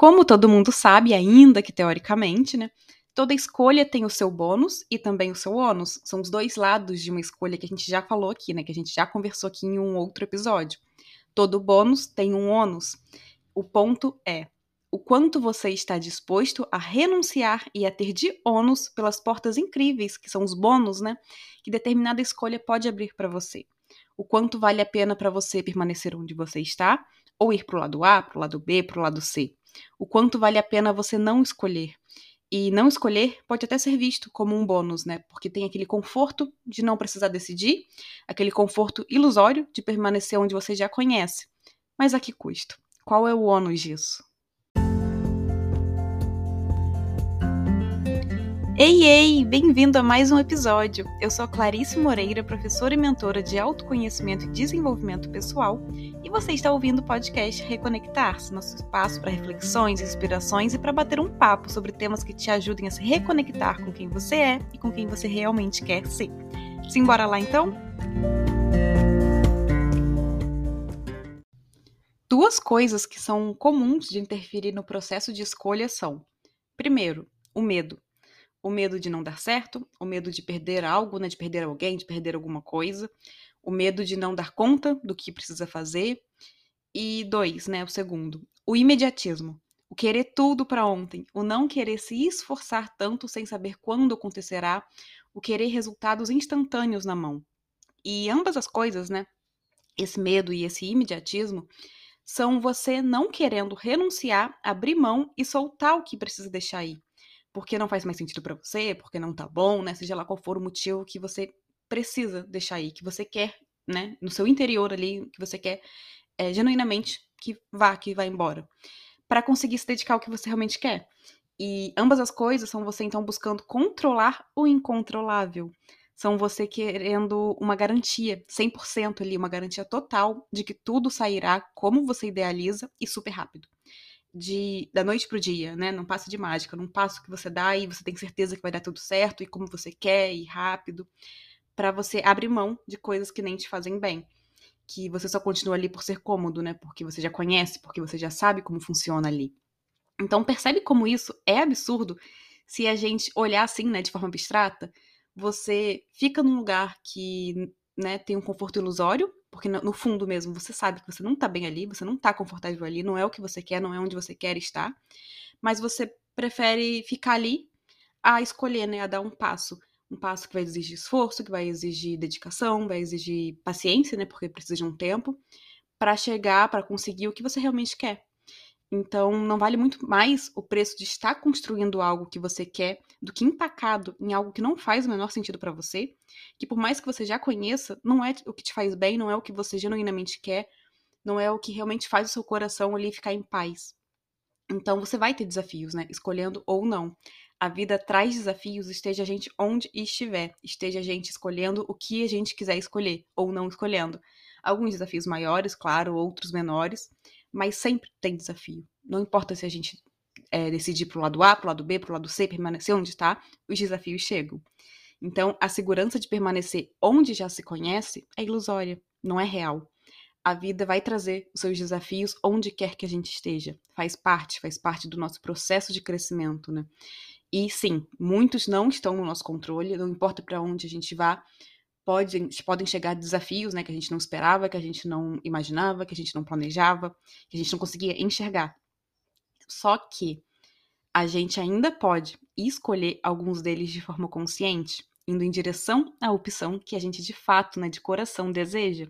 como todo mundo sabe, ainda que teoricamente, né? Toda escolha tem o seu bônus e também o seu ônus. São os dois lados de uma escolha que a gente já falou aqui, né? Que a gente já conversou aqui em um outro episódio. Todo bônus tem um ônus. O ponto é o quanto você está disposto a renunciar e a ter de ônus pelas portas incríveis, que são os bônus, né? Que determinada escolha pode abrir para você. O quanto vale a pena para você permanecer onde você está, ou ir para o lado A, para o lado B, para o lado C. O quanto vale a pena você não escolher. E não escolher pode até ser visto como um bônus, né? Porque tem aquele conforto de não precisar decidir, aquele conforto ilusório de permanecer onde você já conhece. Mas a que custo? Qual é o ônus disso? Ei, ei! Bem-vindo a mais um episódio. Eu sou Clarice Moreira, professora e mentora de autoconhecimento e desenvolvimento pessoal, e você está ouvindo o podcast Reconectar-se, nosso espaço para reflexões, inspirações e para bater um papo sobre temas que te ajudem a se reconectar com quem você é e com quem você realmente quer ser. Simbora lá então? Duas coisas que são comuns de interferir no processo de escolha são: primeiro, o medo o medo de não dar certo, o medo de perder algo, né, de perder alguém, de perder alguma coisa, o medo de não dar conta do que precisa fazer. E dois, né, o segundo, o imediatismo, o querer tudo para ontem, o não querer se esforçar tanto sem saber quando acontecerá, o querer resultados instantâneos na mão. E ambas as coisas, né, esse medo e esse imediatismo, são você não querendo renunciar, abrir mão e soltar o que precisa deixar aí porque não faz mais sentido para você, porque não tá bom, né? Seja lá qual for o motivo que você precisa deixar aí, que você quer, né? No seu interior ali, que você quer é, genuinamente que vá, que vá embora. para conseguir se dedicar ao que você realmente quer. E ambas as coisas são você então buscando controlar o incontrolável. São você querendo uma garantia, 100% ali, uma garantia total de que tudo sairá como você idealiza e super rápido de da noite pro dia, né? Não passa de mágica, não passo que você dá e você tem certeza que vai dar tudo certo e como você quer e rápido, para você abrir mão de coisas que nem te fazem bem, que você só continua ali por ser cômodo, né? Porque você já conhece, porque você já sabe como funciona ali. Então percebe como isso é absurdo se a gente olhar assim, né, de forma abstrata, você fica num lugar que, né, tem um conforto ilusório, porque no fundo mesmo você sabe que você não tá bem ali, você não tá confortável ali, não é o que você quer, não é onde você quer estar, mas você prefere ficar ali a escolher, né, a dar um passo. Um passo que vai exigir esforço, que vai exigir dedicação, vai exigir paciência, né, porque precisa de um tempo, para chegar, para conseguir o que você realmente quer. Então, não vale muito mais o preço de estar construindo algo que você quer do que empacado em algo que não faz o menor sentido para você, que por mais que você já conheça, não é o que te faz bem, não é o que você genuinamente quer, não é o que realmente faz o seu coração ali ficar em paz. Então, você vai ter desafios, né? Escolhendo ou não. A vida traz desafios, esteja a gente onde estiver, esteja a gente escolhendo o que a gente quiser escolher ou não escolhendo. Alguns desafios maiores, claro, outros menores mas sempre tem desafio. Não importa se a gente é, decidir pro lado A, pro lado B, pro lado C, permanecer onde está, os desafios chegam. Então, a segurança de permanecer onde já se conhece é ilusória, não é real. A vida vai trazer os seus desafios onde quer que a gente esteja. Faz parte, faz parte do nosso processo de crescimento, né? E sim, muitos não estão no nosso controle, não importa para onde a gente vá, podem, podem chegar desafios né, que a gente não esperava, que a gente não imaginava, que a gente não planejava, que a gente não conseguia enxergar. Só que a gente ainda pode escolher alguns deles de forma consciente, indo em direção à opção que a gente de fato, né, de coração deseja,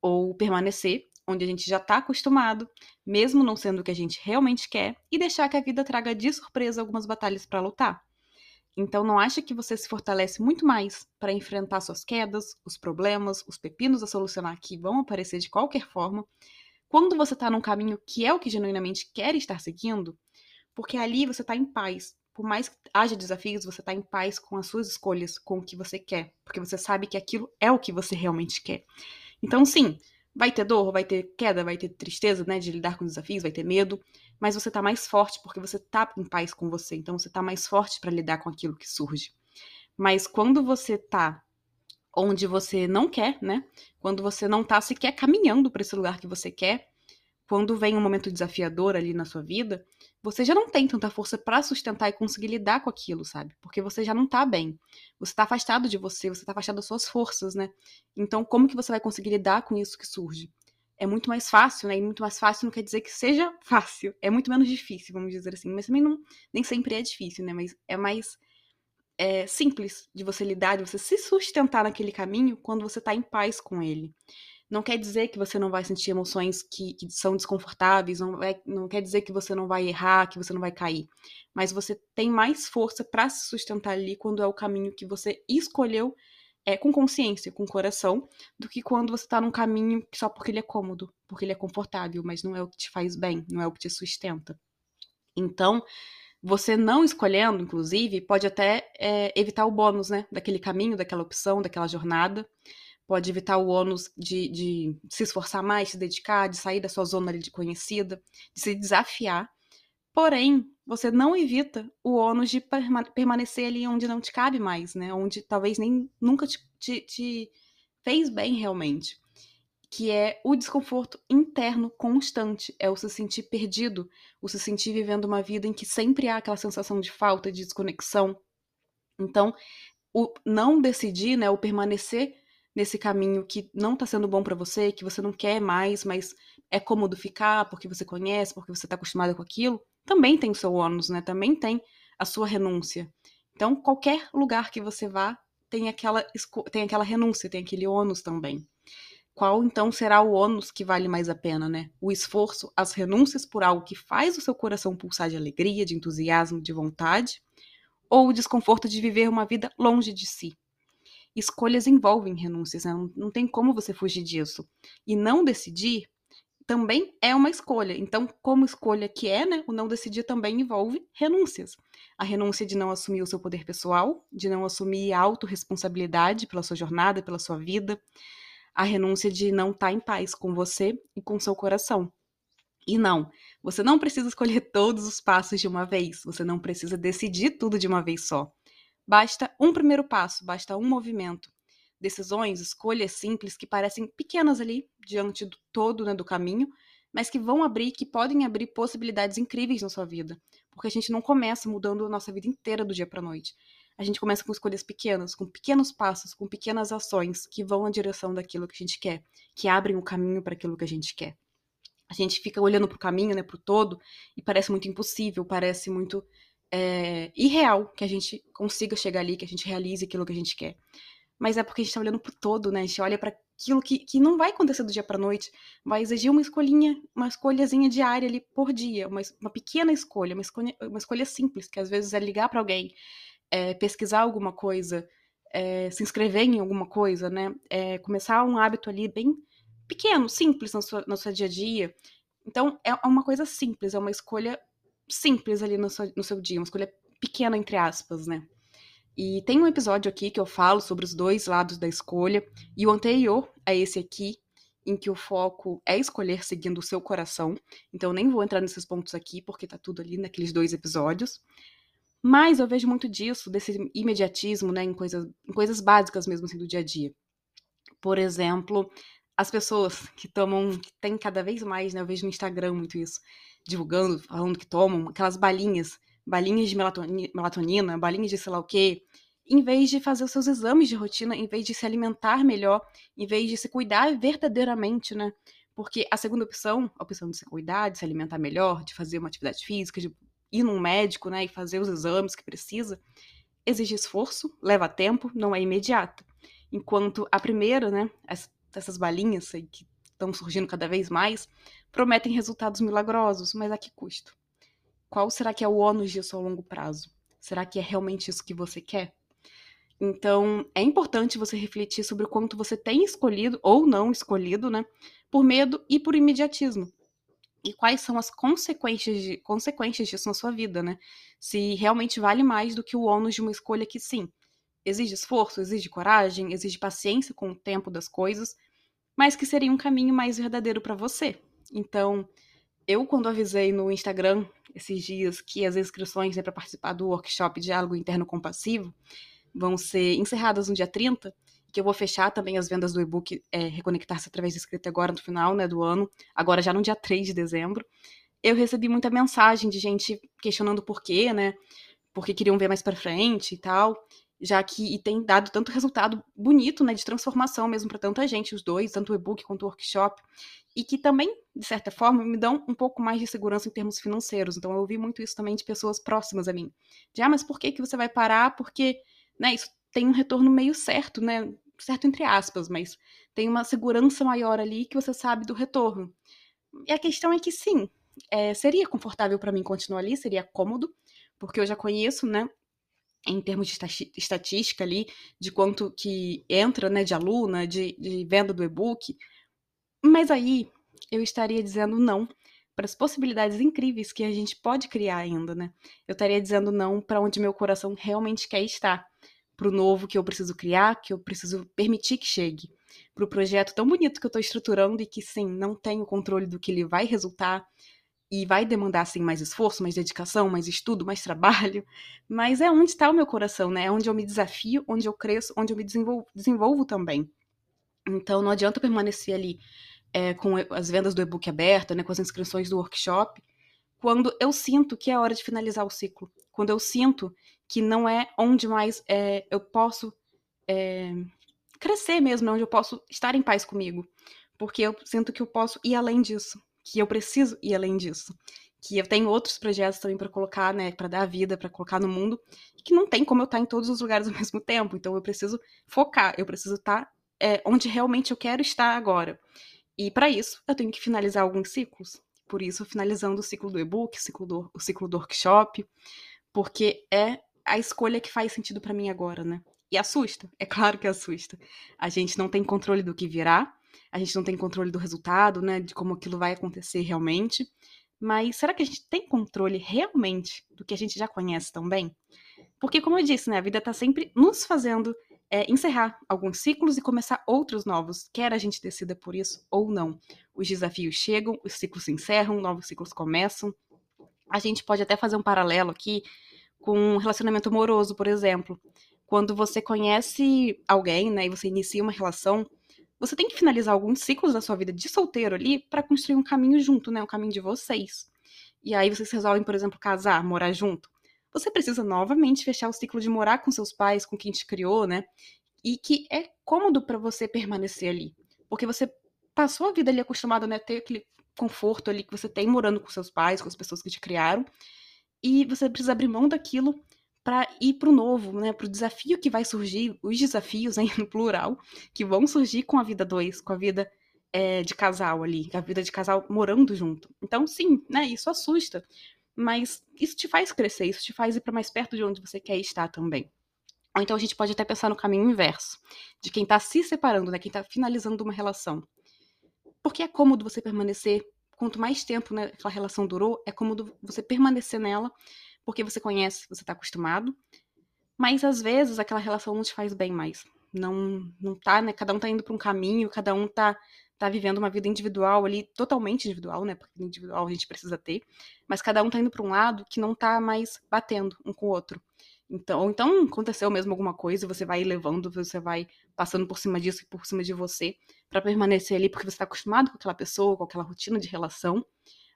ou permanecer onde a gente já está acostumado, mesmo não sendo o que a gente realmente quer, e deixar que a vida traga de surpresa algumas batalhas para lutar. Então não acha que você se fortalece muito mais para enfrentar suas quedas, os problemas, os pepinos a solucionar que vão aparecer de qualquer forma, quando você está num caminho que é o que genuinamente quer estar seguindo, porque ali você está em paz. Por mais que haja desafios, você está em paz com as suas escolhas, com o que você quer, porque você sabe que aquilo é o que você realmente quer. Então, sim, vai ter dor, vai ter queda, vai ter tristeza, né, de lidar com desafios, vai ter medo, mas você tá mais forte porque você tá em paz com você, então você tá mais forte para lidar com aquilo que surge. Mas quando você tá onde você não quer, né? Quando você não tá sequer caminhando para esse lugar que você quer, quando vem um momento desafiador ali na sua vida, você já não tem tanta força para sustentar e conseguir lidar com aquilo, sabe? Porque você já não tá bem. Você tá afastado de você, você tá afastado das suas forças, né? Então, como que você vai conseguir lidar com isso que surge? É muito mais fácil, né? E muito mais fácil não quer dizer que seja fácil. É muito menos difícil, vamos dizer assim. Mas também não, nem sempre é difícil, né? Mas é mais é, simples de você lidar, de você se sustentar naquele caminho quando você tá em paz com ele. Não quer dizer que você não vai sentir emoções que, que são desconfortáveis, não, não quer dizer que você não vai errar, que você não vai cair. Mas você tem mais força para se sustentar ali quando é o caminho que você escolheu é, com consciência, com coração, do que quando você tá num caminho só porque ele é cômodo, porque ele é confortável, mas não é o que te faz bem, não é o que te sustenta. Então, você não escolhendo, inclusive, pode até é, evitar o bônus, né? Daquele caminho, daquela opção, daquela jornada pode evitar o ônus de, de, se esforçar mais, se dedicar, de sair da sua zona de conhecida, de se desafiar. Porém, você não evita o ônus de permanecer ali onde não te cabe mais, né? Onde talvez nem nunca te, te, te fez bem realmente. Que é o desconforto interno constante, é o se sentir perdido, o se sentir vivendo uma vida em que sempre há aquela sensação de falta, de desconexão. Então, o não decidir, né, o permanecer nesse caminho que não tá sendo bom para você, que você não quer mais, mas é cômodo ficar porque você conhece, porque você tá acostumada com aquilo, também tem seu ônus, né? Também tem a sua renúncia. Então, qualquer lugar que você vá, tem aquela, tem aquela renúncia, tem aquele ônus também. Qual então será o ônus que vale mais a pena, né? O esforço, as renúncias por algo que faz o seu coração pulsar de alegria, de entusiasmo, de vontade, ou o desconforto de viver uma vida longe de si, escolhas envolvem renúncias, né? não, não tem como você fugir disso. E não decidir também é uma escolha. Então, como escolha que é, né, o não decidir também envolve renúncias. A renúncia de não assumir o seu poder pessoal, de não assumir autorresponsabilidade pela sua jornada, pela sua vida. A renúncia de não estar tá em paz com você e com seu coração. E não, você não precisa escolher todos os passos de uma vez, você não precisa decidir tudo de uma vez só. Basta um primeiro passo, basta um movimento. Decisões, escolhas simples que parecem pequenas ali, diante do todo né, do caminho, mas que vão abrir, que podem abrir possibilidades incríveis na sua vida. Porque a gente não começa mudando a nossa vida inteira do dia para noite. A gente começa com escolhas pequenas, com pequenos passos, com pequenas ações que vão na direção daquilo que a gente quer, que abrem o caminho para aquilo que a gente quer. A gente fica olhando para o caminho, né, para o todo, e parece muito impossível, parece muito é, irreal que a gente consiga chegar ali, que a gente realize aquilo que a gente quer. Mas é porque a gente tá olhando pro todo, né? A gente olha para aquilo que, que não vai acontecer do dia para noite, vai exigir uma escolhinha, uma escolhazinha diária ali por dia, uma, uma pequena escolha, uma escolha, uma escolha simples, que às vezes é ligar para alguém, é, pesquisar alguma coisa, é, se inscrever em alguma coisa, né? É, começar um hábito ali bem pequeno, simples no seu, dia a dia. Então, é uma coisa simples, é uma escolha simples ali no seu, no seu dia, uma escolha pequena, entre aspas, né? E tem um episódio aqui que eu falo sobre os dois lados da escolha, e o anterior a esse aqui, em que o foco é escolher seguindo o seu coração. Então, nem vou entrar nesses pontos aqui, porque tá tudo ali naqueles dois episódios. Mas eu vejo muito disso, desse imediatismo, né, em coisas, em coisas básicas mesmo assim do dia a dia. Por exemplo, as pessoas que tomam, que tem cada vez mais, né, eu vejo no Instagram muito isso, divulgando, falando que tomam aquelas balinhas, balinhas de melatonina, balinhas de sei lá o quê, em vez de fazer os seus exames de rotina, em vez de se alimentar melhor, em vez de se cuidar verdadeiramente, né? Porque a segunda opção, a opção de se cuidar, de se alimentar melhor, de fazer uma atividade física, de ir num médico, né, e fazer os exames que precisa, exige esforço, leva tempo, não é imediato. Enquanto a primeira, né, essas balinhas que estão surgindo cada vez mais, prometem resultados milagrosos, mas a que custo? Qual será que é o ônus disso ao longo prazo? Será que é realmente isso que você quer? Então, é importante você refletir sobre o quanto você tem escolhido ou não escolhido, né? Por medo e por imediatismo. E quais são as consequências, de, consequências disso na sua vida, né? Se realmente vale mais do que o ônus de uma escolha que, sim, exige esforço, exige coragem, exige paciência com o tempo das coisas, mas que seria um caminho mais verdadeiro para você. Então, eu, quando avisei no Instagram esses dias que as inscrições né, para participar do workshop Diálogo Interno Compassivo vão ser encerradas no dia 30, que eu vou fechar também as vendas do e-book é, Reconectar-se através da escrita agora no final né, do ano, agora já no dia 3 de dezembro. Eu recebi muita mensagem de gente questionando por quê, né? Porque queriam ver mais para frente e tal já que e tem dado tanto resultado bonito, né, de transformação mesmo para tanta gente, os dois, tanto o e-book quanto o workshop, e que também, de certa forma, me dão um pouco mais de segurança em termos financeiros. Então eu ouvi muito isso também de pessoas próximas a mim. De, ah, mas por que que você vai parar? Porque, né, isso tem um retorno meio certo, né, certo entre aspas, mas tem uma segurança maior ali que você sabe do retorno. E a questão é que sim, é, seria confortável para mim continuar ali, seria cômodo, porque eu já conheço, né, em termos de estatística ali, de quanto que entra, né, de aluna, de, de venda do e-book. Mas aí eu estaria dizendo não para as possibilidades incríveis que a gente pode criar ainda, né? Eu estaria dizendo não para onde meu coração realmente quer estar, para o novo que eu preciso criar, que eu preciso permitir que chegue, para o projeto tão bonito que eu estou estruturando e que sim, não tenho controle do que ele vai resultar, e vai demandar assim mais esforço, mais dedicação, mais estudo, mais trabalho, mas é onde está o meu coração, né? É onde eu me desafio, onde eu cresço, onde eu me desenvolvo, desenvolvo também. Então não adianta permanecer ali é, com as vendas do e-book aberta, né, com as inscrições do workshop, quando eu sinto que é hora de finalizar o ciclo, quando eu sinto que não é onde mais é, eu posso é, crescer mesmo, é onde eu posso estar em paz comigo, porque eu sinto que eu posso ir além disso, que eu preciso ir além disso. Que eu tenho outros projetos também para colocar, né, para dar vida, para colocar no mundo, que não tem como eu estar em todos os lugares ao mesmo tempo. Então eu preciso focar, eu preciso estar é, onde realmente eu quero estar agora. E para isso, eu tenho que finalizar alguns ciclos. Por isso, finalizando o ciclo do e-book, o ciclo do, o ciclo do workshop, porque é a escolha que faz sentido para mim agora, né? E assusta, é claro que assusta. A gente não tem controle do que virá, a gente não tem controle do resultado, né, de como aquilo vai acontecer realmente. Mas será que a gente tem controle realmente do que a gente já conhece também? Porque, como eu disse, né, a vida está sempre nos fazendo é, encerrar alguns ciclos e começar outros novos, quer a gente decida por isso ou não. Os desafios chegam, os ciclos se encerram, novos ciclos começam. A gente pode até fazer um paralelo aqui com um relacionamento amoroso, por exemplo. Quando você conhece alguém, né, e você inicia uma relação, você tem que finalizar alguns ciclos da sua vida de solteiro ali para construir um caminho junto, né? Um caminho de vocês. E aí vocês resolvem, por exemplo, casar, morar junto. Você precisa novamente fechar o ciclo de morar com seus pais, com quem te criou, né? E que é cômodo para você permanecer ali. Porque você passou a vida ali acostumado né, a ter aquele conforto ali que você tem morando com seus pais, com as pessoas que te criaram. E você precisa abrir mão daquilo para ir para o novo, né, para o desafio que vai surgir, os desafios hein, no plural, que vão surgir com a vida dois, com a vida é, de casal ali, a vida de casal morando junto. Então, sim, né, isso assusta, mas isso te faz crescer, isso te faz ir para mais perto de onde você quer estar também. Ou então a gente pode até pensar no caminho inverso, de quem está se separando, né, quem está finalizando uma relação. Porque é cômodo você permanecer, quanto mais tempo né, aquela relação durou, é cômodo você permanecer nela porque você conhece, você tá acostumado. Mas às vezes aquela relação não te faz bem mais. Não, não tá, né? Cada um tá indo para um caminho, cada um tá, tá vivendo uma vida individual ali, totalmente individual, né? Porque individual a gente precisa ter. Mas cada um tá indo para um lado que não tá mais batendo um com o outro. Então, então aconteceu mesmo alguma coisa, você vai levando, você vai passando por cima disso e por cima de você para permanecer ali porque você está acostumado com aquela pessoa, com aquela rotina de relação,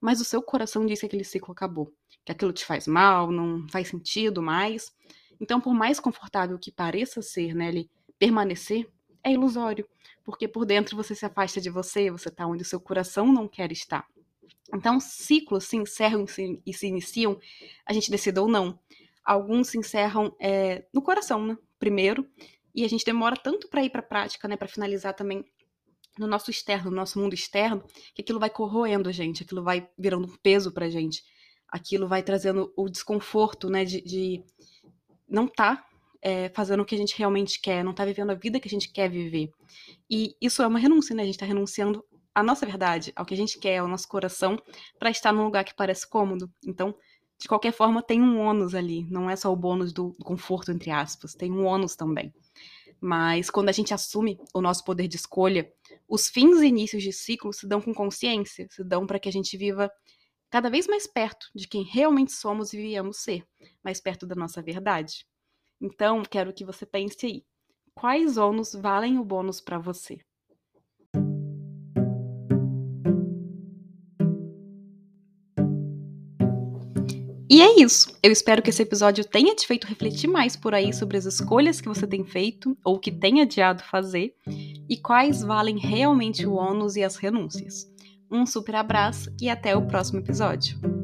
mas o seu coração diz que aquele ciclo acabou que aquilo te faz mal, não faz sentido mais. Então, por mais confortável que pareça ser, né, ele permanecer, é ilusório, porque por dentro você se afasta de você, você está onde o seu coração não quer estar. Então, ciclos se encerram e se iniciam, a gente decida ou não. Alguns se encerram é, no coração, né? Primeiro, e a gente demora tanto para ir para a prática, né? Para finalizar também no nosso externo, no nosso mundo externo, que aquilo vai corroendo a gente, aquilo vai virando um peso para a gente aquilo vai trazendo o desconforto, né, de, de não tá é, fazendo o que a gente realmente quer, não tá vivendo a vida que a gente quer viver. E isso é uma renúncia, né? A gente tá renunciando à nossa verdade, ao que a gente quer, ao nosso coração, para estar num lugar que parece cômodo. Então, de qualquer forma, tem um ônus ali. Não é só o bônus do conforto, entre aspas, tem um ônus também. Mas quando a gente assume o nosso poder de escolha, os fins e inícios de ciclo se dão com consciência, se dão para que a gente viva cada vez mais perto de quem realmente somos e viemos ser, mais perto da nossa verdade. Então, quero que você pense aí. quais ônus valem o bônus para você. E é isso. Eu espero que esse episódio tenha te feito refletir mais por aí sobre as escolhas que você tem feito ou que tem adiado fazer e quais valem realmente o ônus e as renúncias. Um super abraço e até o próximo episódio.